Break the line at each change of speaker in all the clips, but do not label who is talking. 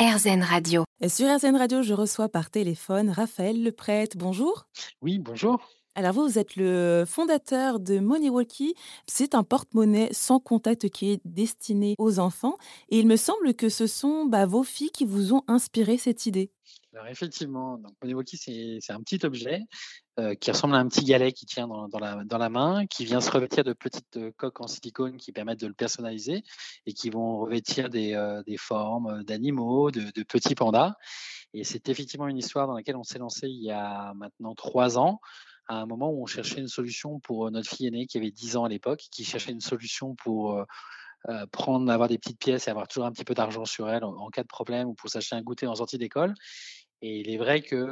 RZN Radio.
Et sur RZN Radio, je reçois par téléphone Raphaël Leprêtre. Bonjour.
Oui, bonjour.
Alors vous, vous êtes le fondateur de MoneyWalkie. C'est un porte-monnaie sans contact qui est destiné aux enfants. Et il me semble que ce sont bah, vos filles qui vous ont inspiré cette idée.
Alors effectivement, donc MoneyWalkie, c'est un petit objet euh, qui ressemble à un petit galet qui tient dans, la, main, qui vient se revêtir de petites euh, coques en silicone qui permettent de le personnaliser et qui vont revêtir des, euh, formes d'animaux, de, petits pandas. Et c'est effectivement une histoire dans laquelle on s'est lancé il y a maintenant trois ans à un moment où on cherchait une solution pour notre fille aînée qui avait 10 ans à l'époque, qui cherchait une solution pour prendre, avoir des petites pièces et avoir toujours un petit peu d'argent sur elle en, cas de problème ou pour s'acheter un goûter en sortie d'école. Et il est vrai que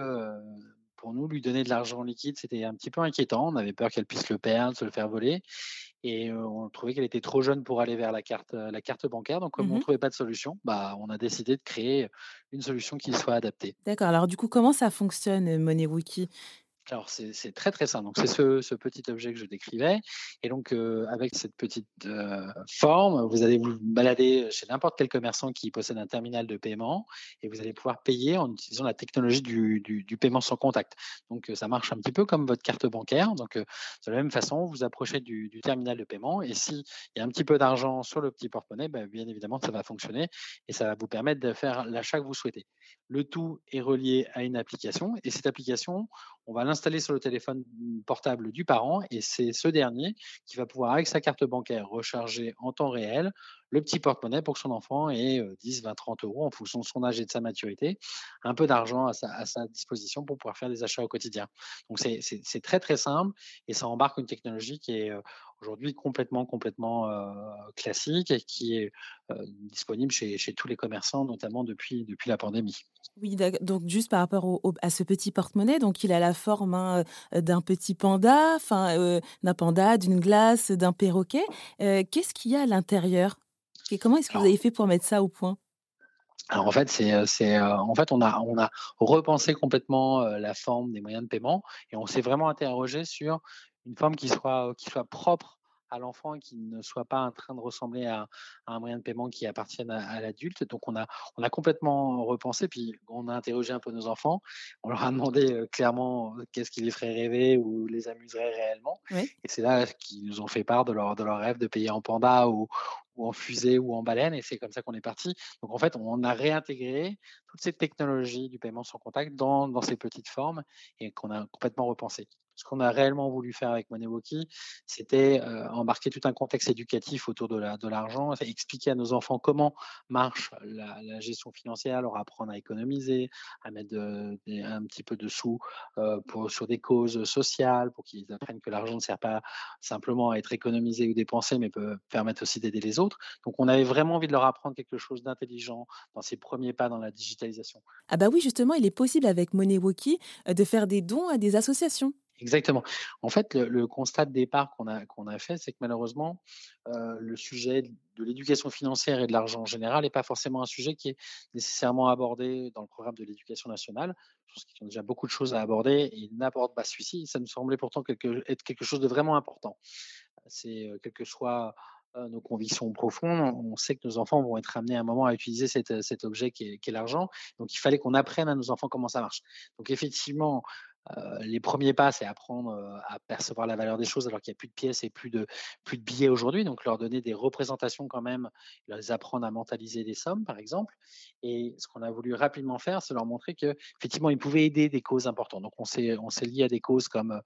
pour nous, lui donner de l'argent liquide, c'était un petit peu inquiétant. On avait peur qu'elle puisse le perdre, se le faire voler. Et on trouvait qu'elle était trop jeune pour aller vers la carte, la carte bancaire. Donc, comme on ne mmh trouvait pas de solution, bah, on a décidé de créer une solution qui soit adaptée.
D'accord. Alors, du coup, comment ça fonctionne, MoneyWiki
alors c'est très très simple. Donc c'est ce, petit objet que je décrivais. Et donc avec cette petite forme, vous allez vous balader chez n'importe quel commerçant qui possède un terminal de paiement et vous allez pouvoir payer en utilisant la technologie du, paiement sans contact. Donc ça marche un petit peu comme votre carte bancaire. Donc de la même façon, vous approchez du, terminal de paiement et s'il y a un petit peu d'argent sur le petit porte-monnaie, ben, bien évidemment ça va fonctionner et ça va vous permettre de faire l'achat que vous souhaitez. Le tout est relié à une application et cette application, on va l'installer sur le téléphone portable du parent et c'est ce dernier qui va pouvoir, avec sa carte bancaire, recharger en temps réel le petit porte-monnaie pour son enfant ait 10, 20, 30 euros en fonction de son âge et de sa maturité, un peu d'argent à sa, disposition pour pouvoir faire des achats au quotidien. Donc c'est très très simple et ça embarque une technologie qui est aujourd'hui complètement complètement classique et qui est disponible chez, chez, tous les commerçants, notamment depuis, depuis la pandémie.
Oui, donc juste par rapport à ce petit porte-monnaie, donc il a la forme hein, d'un petit panda, enfin d'un panda, d'une glace, d'un perroquet. Qu'est-ce qu'il y a à l'intérieur? Et comment est-ce que vous avez fait pour mettre ça au point?
Alors en fait, c'est, c'est, en fait, on a, on a repensé complètement la forme des moyens de paiement et on s'est vraiment interrogé sur une forme qui soit, qui soit propre à l'enfant et qui ne soit pas en train de ressembler à, un moyen de paiement qui appartienne à, l'adulte. Donc on a, on a complètement repensé, puis on a interrogé un peu nos enfants. On leur a demandé clairement qu'est-ce qui les ferait rêver ou les amuserait réellement. Et c'est là qu'ils nous ont fait part de leur, de leur rêve de payer en panda ou, ou en fusée ou en baleine, et c'est comme ça qu'on est parti. Donc en fait, on a réintégré toutes ces technologies du paiement sans contact dans, dans ces petites formes et qu'on a complètement repensé ce qu'on a réellement voulu faire avec MoneyWalkie, c'était euh, embarquer tout un contexte éducatif autour de l'argent, la, expliquer à nos enfants comment marche la, gestion financière, leur apprendre à économiser, à mettre un petit peu de sous euh, sur des causes sociales, pour qu'ils apprennent que l'argent ne sert pas simplement à être économisé ou dépensé, mais peut permettre aussi d'aider les autres. Donc on avait vraiment envie de leur apprendre quelque chose d'intelligent dans ces premiers pas dans la digitalisation.
Ah bah oui, justement, il est possible avec MoneyWalkie euh, de faire des dons à des associations.
Exactement. En fait, le, constat de départ qu'on a, fait, c'est que malheureusement, euh, le sujet de l'éducation financière et de l'argent en général n'est pas forcément un sujet qui est nécessairement abordé dans le programme de l'éducation nationale. Je pense qu'ils ont déjà beaucoup de choses à aborder et ils n'abordent pas celui-ci. Ça nous semblait pourtant être quelque chose de vraiment important. C'est, euh, que soit euh, nos convictions profondes, on sait que nos enfants vont être amenés à un moment à utiliser cet objet qui est, qui est l'argent. Donc, il fallait qu'on apprenne à nos enfants comment ça marche. Donc, effectivement, euh, les premiers pas, c'est apprendre euh, à percevoir la valeur des choses alors qu'il n'y a plus de pièces et plus de, plus de billets aujourd'hui. Donc, leur donner des représentations quand même, leur apprendre à mentaliser des sommes, par exemple. Et ce qu'on a voulu rapidement faire, c'est leur montrer qu'effectivement, ils pouvaient aider des causes importantes. Donc, on s'est, lié à des causes comme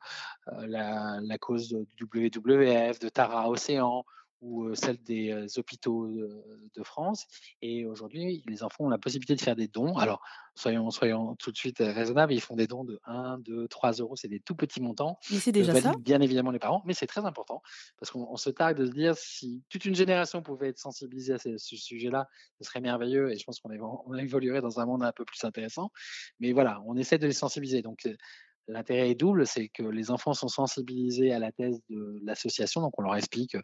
euh, la, la, cause du WWF, de Tara Océan, ou celle des hôpitaux de France. Et aujourd'hui, les enfants ont la possibilité de faire des dons. Alors, soyons, soyons tout de suite raisonnables, ils font des dons de 1, 2, 3 euros, c'est des tout petits montants.
Mais c'est déjà ça.
Bien évidemment les parents, mais c'est très important parce qu'on se targue de se dire si toute une génération pouvait être sensibilisée à ce, sujet-là, ce serait merveilleux et je pense qu'on on évoluerait dans un monde un peu plus intéressant. Mais voilà, on essaie de les sensibiliser. Donc, L'intérêt est double, c'est que les enfants sont sensibilisés à la thèse de l'association, donc on leur explique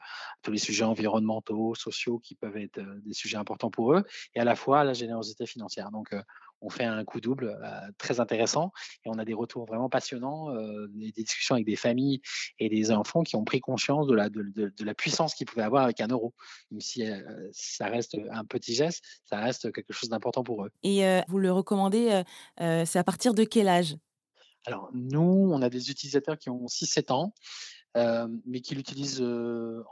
tous les sujets environnementaux, sociaux qui peuvent être des sujets importants pour eux, et à la fois la générosité financière. Donc on fait un coup double très intéressant et on a des retours vraiment passionnants, des, discussions avec des familles et des enfants qui ont pris conscience de la, de, de la puissance qu'ils pouvaient avoir avec un euro. Même si ça reste un petit geste, ça reste quelque chose d'important pour eux.
Et vous le recommandez, c'est à partir de quel âge?
Alors, nous, on a des utilisateurs qui ont 6-7 ans mais qui l'utilisent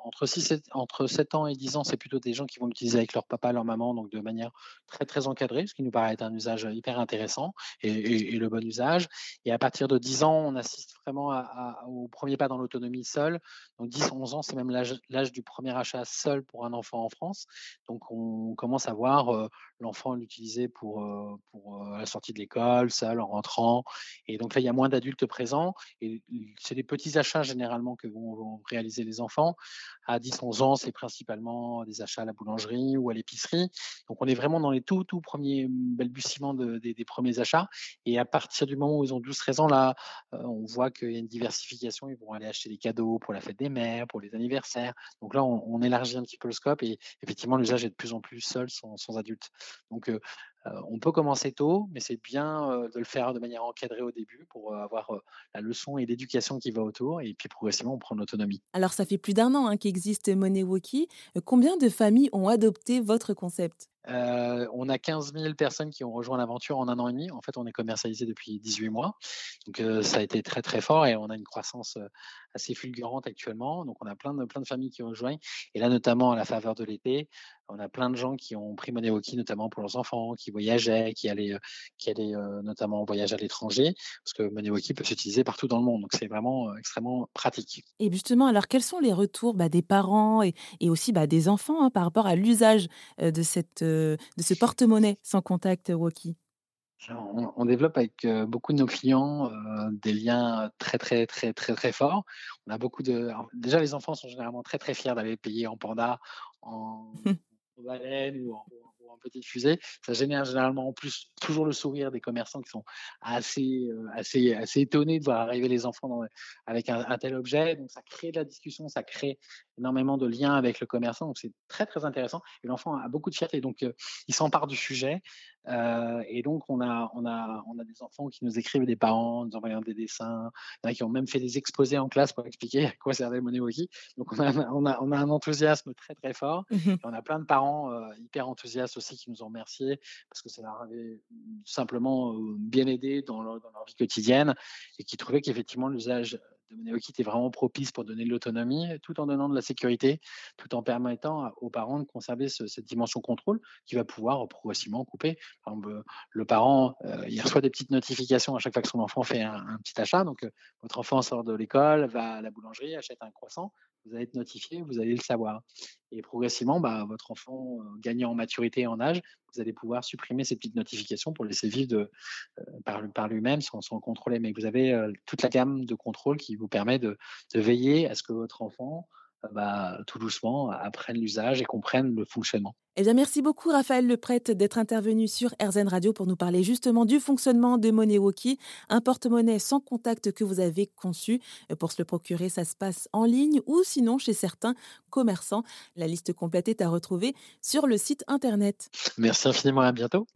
entre, 6, 7, entre 7 ans et 10 ans, c'est plutôt des gens qui vont l'utiliser avec leur papa, leur maman, donc de manière très très encadrée, ce qui nous paraît être un usage hyper intéressant et, le bon usage. Et à partir de 10 ans, on assiste vraiment au premier pas dans l'autonomie seul. Donc 10-11 ans, c'est même l'âge du premier achat seul pour un enfant en France. Donc on commence à voir l'enfant l'utiliser pour, pour la sortie de l'école, seul, en rentrant. Et donc là, il y a moins d'adultes présents. Et c'est des petits achats généralement que vont, réaliser les enfants. À 10-11 ans, c'est principalement des achats à la boulangerie ou à l'épicerie. Donc on est vraiment dans les tout, tout premiers balbutiements des, premiers achats. Et à partir du moment où ils ont 12-13 ans, là, on voit qu'il y a une diversification. Ils vont aller acheter des cadeaux pour la fête des mères, pour les anniversaires. Donc là, on, élargit un petit peu le scope et effectivement, l'usage est de plus en plus seul, sans, sans adultes. Donc, on peut commencer tôt, mais c'est bien de le faire de manière encadrée au début pour avoir la leçon et l'éducation qui va autour, et puis progressivement on prend l'autonomie.
Alors ça fait plus d'un an hein, qu'existe MoneyWalkie. Combien de familles ont adopté votre concept?
On a 15 000 personnes qui ont rejoint l'aventure en un an et demi. En fait, on est commercialisé depuis 18 mois. Donc, ça a été très, très fort et on a une croissance assez fulgurante actuellement. Donc, on a plein de, plein de familles qui rejoignent. Et là, notamment à la faveur de l'été, on a plein de gens qui ont pris Money notamment pour leurs enfants, qui voyageaient, qui allaient, euh, qui allaient euh, notamment en voyage à l'étranger, parce que Money peut s'utiliser partout dans le monde. Donc c'est vraiment euh, extrêmement pratique.
Et justement, alors quels sont les retours bah, des parents et, aussi bah, des enfants hein, par rapport à l'usage de, cette, de ce porte-monnaie sans contact Woki
on, développe avec beaucoup de nos clients des liens très très très très très forts. On a beaucoup de déjà les enfants sont généralement très très fiers d'aller payer en panda, en baleine ou en, petite fusée. Ça génère généralement en plus toujours le sourire des commerçants qui sont assez, euh, assez, assez étonnés de voir arriver les enfants avec un, tel objet. Donc ça crée de la discussion, ça crée énormément de liens avec le commerçant. Donc c'est très très intéressant. Et l'enfant a beaucoup de fierté, donc euh, il s'empare du sujet. Euh, et donc on a, on, a, on a des enfants qui nous écrivent des parents, nous envoyant des dessins. Qui ont même fait des exposés en classe pour expliquer à quoi servait Moneywoki. Donc on a, on, a, on a un enthousiasme très très fort. Mmh on a plein de parents hyper enthousiastes aussi qui nous ont remerciés parce que ça leur avait simplement bien aidé dans leur, dans leur vie quotidienne et qui trouvaient qu'effectivement l'usage de MoneyWalkie est vraiment propice pour donner de l'autonomie, tout en donnant de la sécurité, tout en permettant aux parents de conserver cette dimension contrôle qui va pouvoir progressivement couper. le parent, il reçoit des petites notifications à chaque fois que son enfant fait un, petit achat. Donc, votre enfant sort de l'école, va à la boulangerie, achète un croissant vous allez être notifié, vous allez le savoir. Et progressivement, bah, votre enfant euh, gagnant en maturité et en âge, vous allez pouvoir supprimer ces petites notifications pour laisser vivre euh, par, lui-même sans, sans, contrôler. Mais vous avez euh, toute la gamme de contrôle qui vous permet de veiller à ce que votre enfant bah, tout doucement apprennent l'usage et comprennent le fonctionnement.
Eh bien, merci beaucoup Raphaël Leprêtre d'être intervenu sur RZN Radio pour nous parler justement du fonctionnement de MoneyWalkie, un porte-monnaie sans contact que vous avez conçu. Pour se le procurer, ça se passe en ligne ou sinon chez certains commerçants. La liste complète est à retrouver sur le site internet.
Merci infiniment, à bientôt.